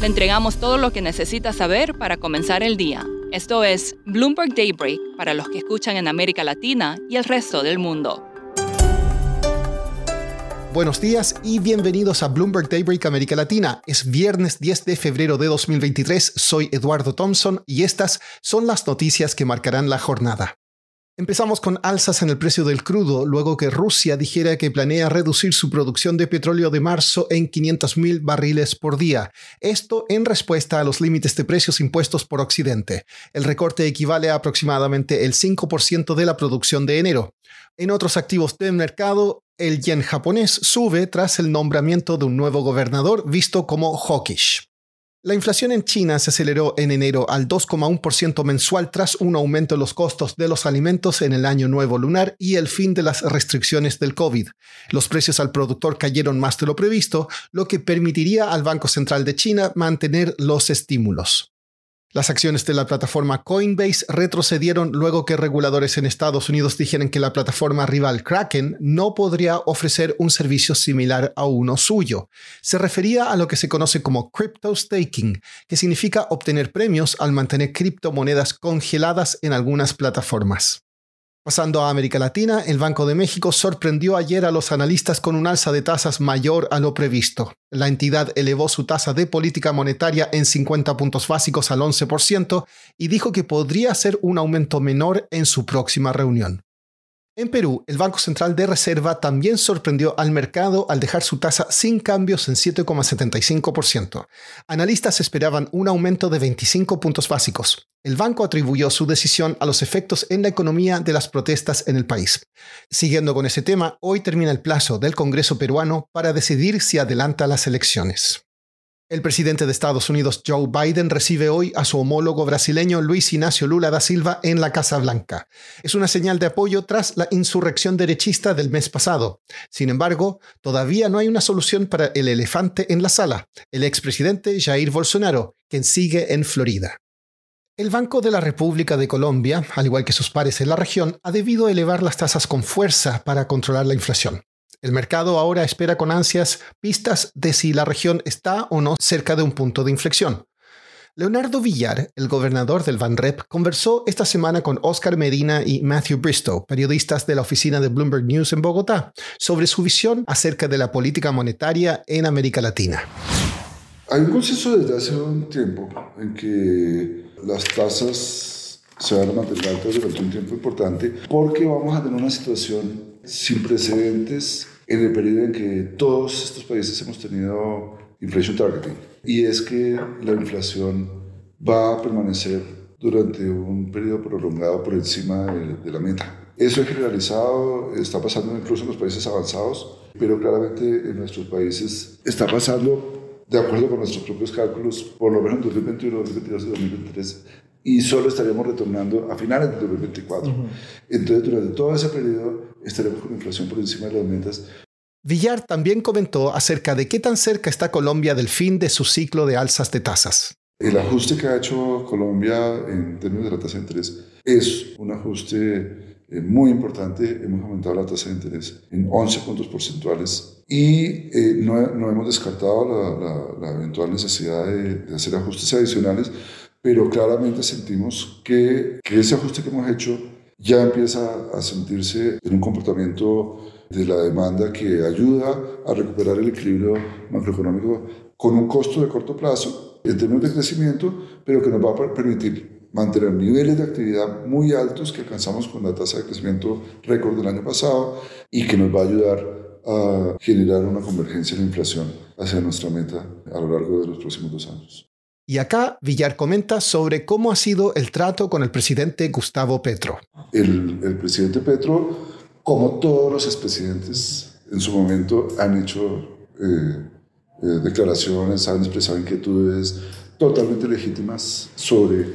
Le entregamos todo lo que necesita saber para comenzar el día. Esto es Bloomberg Daybreak para los que escuchan en América Latina y el resto del mundo. Buenos días y bienvenidos a Bloomberg Daybreak América Latina. Es viernes 10 de febrero de 2023. Soy Eduardo Thompson y estas son las noticias que marcarán la jornada. Empezamos con alzas en el precio del crudo, luego que Rusia dijera que planea reducir su producción de petróleo de marzo en 500.000 barriles por día. Esto en respuesta a los límites de precios impuestos por Occidente. El recorte equivale a aproximadamente el 5% de la producción de enero. En otros activos del mercado, el yen japonés sube tras el nombramiento de un nuevo gobernador visto como hawkish. La inflación en China se aceleró en enero al 2,1% mensual tras un aumento en los costos de los alimentos en el año nuevo lunar y el fin de las restricciones del COVID. Los precios al productor cayeron más de lo previsto, lo que permitiría al Banco Central de China mantener los estímulos. Las acciones de la plataforma Coinbase retrocedieron luego que reguladores en Estados Unidos dijeron que la plataforma rival Kraken no podría ofrecer un servicio similar a uno suyo. Se refería a lo que se conoce como crypto staking, que significa obtener premios al mantener criptomonedas congeladas en algunas plataformas. Pasando a América Latina, el Banco de México sorprendió ayer a los analistas con un alza de tasas mayor a lo previsto. La entidad elevó su tasa de política monetaria en 50 puntos básicos al 11% y dijo que podría ser un aumento menor en su próxima reunión. En Perú, el Banco Central de Reserva también sorprendió al mercado al dejar su tasa sin cambios en 7,75%. Analistas esperaban un aumento de 25 puntos básicos. El banco atribuyó su decisión a los efectos en la economía de las protestas en el país. Siguiendo con ese tema, hoy termina el plazo del Congreso peruano para decidir si adelanta las elecciones. El presidente de Estados Unidos, Joe Biden, recibe hoy a su homólogo brasileño Luis Ignacio Lula da Silva en la Casa Blanca. Es una señal de apoyo tras la insurrección derechista del mes pasado. Sin embargo, todavía no hay una solución para el elefante en la sala, el expresidente Jair Bolsonaro, quien sigue en Florida. El Banco de la República de Colombia, al igual que sus pares en la región, ha debido elevar las tasas con fuerza para controlar la inflación. El mercado ahora espera con ansias pistas de si la región está o no cerca de un punto de inflexión. Leonardo Villar, el gobernador del Banrep, conversó esta semana con Oscar Medina y Matthew Bristow, periodistas de la oficina de Bloomberg News en Bogotá, sobre su visión acerca de la política monetaria en América Latina. Hay un consenso desde hace un tiempo en que las tasas se van a mantener altas durante un tiempo importante porque vamos a tener una situación sin precedentes en el periodo en que todos estos países hemos tenido inflation targeting. Y es que la inflación va a permanecer durante un periodo prolongado por encima de, la meta. Eso es generalizado, está pasando incluso en los países avanzados, pero claramente en nuestros países está pasando de acuerdo con nuestros propios cálculos, por lo menos en 2021, 2022 y 2023, y solo estaríamos retornando a finales de 2024. Entonces, durante todo ese periodo estaremos con inflación por encima de las metas. Villar también comentó acerca de qué tan cerca está Colombia del fin de su ciclo de alzas de tasas. El ajuste que ha hecho Colombia en términos de la tasa de interés es un ajuste eh, muy importante. Hemos aumentado la tasa de interés en 11 puntos porcentuales y eh, no, no, hemos descartado la, la, eventual necesidad de, de hacer ajustes adicionales pero claramente sentimos que, que ese ajuste que hemos hecho ya empieza a sentirse en un comportamiento de la demanda que ayuda a recuperar el equilibrio macroeconómico con un costo de corto plazo en términos de crecimiento, pero que nos va a permitir mantener niveles de actividad muy altos que alcanzamos con la tasa de crecimiento récord del año pasado y que nos va a ayudar a generar una convergencia en la inflación hacia nuestra meta a lo largo de los próximos dos años. Y acá Villar comenta sobre cómo ha sido el trato con el presidente Gustavo Petro. El, el presidente Petro, como todos los expresidentes en su momento, han hecho eh, eh, declaraciones, han expresado inquietudes totalmente legítimas sobre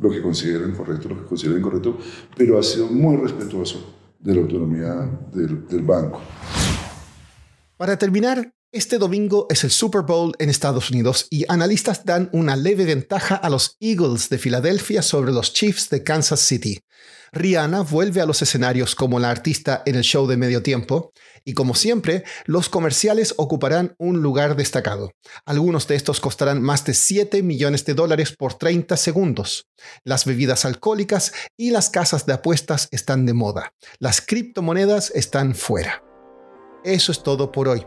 lo que consideran correcto, lo que consideran incorrecto, pero ha sido muy respetuoso de la autonomía del, del banco. Para terminar, este domingo es el Super Bowl en Estados Unidos y analistas dan una leve ventaja a los Eagles de Filadelfia sobre los Chiefs de Kansas City. Rihanna vuelve a los escenarios como la artista en el show de medio tiempo y como siempre, los comerciales ocuparán un lugar destacado. Algunos de estos costarán más de 7 millones de dólares por 30 segundos. Las bebidas alcohólicas y las casas de apuestas están de moda. Las criptomonedas están fuera. Eso es todo por hoy.